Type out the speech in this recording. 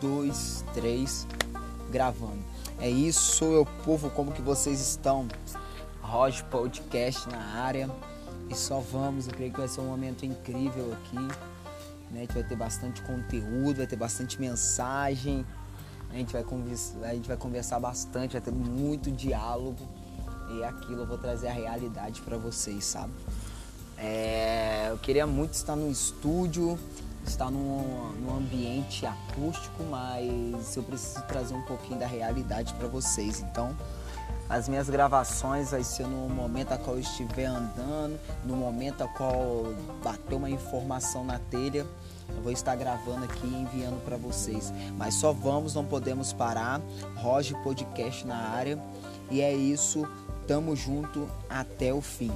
dois, três, gravando. É isso, meu povo, como que vocês estão? Roger Podcast na área. E só vamos, eu creio que vai ser um momento incrível aqui. Né? Gente vai ter bastante conteúdo, vai ter bastante mensagem. A gente vai conversar, a gente vai conversar bastante, vai ter muito diálogo. E aquilo eu vou trazer a realidade para vocês, sabe? É, eu queria muito estar no estúdio, estar num, num ambiente acústico, mas eu preciso trazer um pouquinho da realidade para vocês. Então, as minhas gravações vai ser no momento a qual eu estiver andando, no momento a qual bater uma informação na telha, eu vou estar gravando aqui e enviando para vocês. Mas só vamos, não podemos parar. Roger Podcast na área. E é isso. Tamo junto até o fim.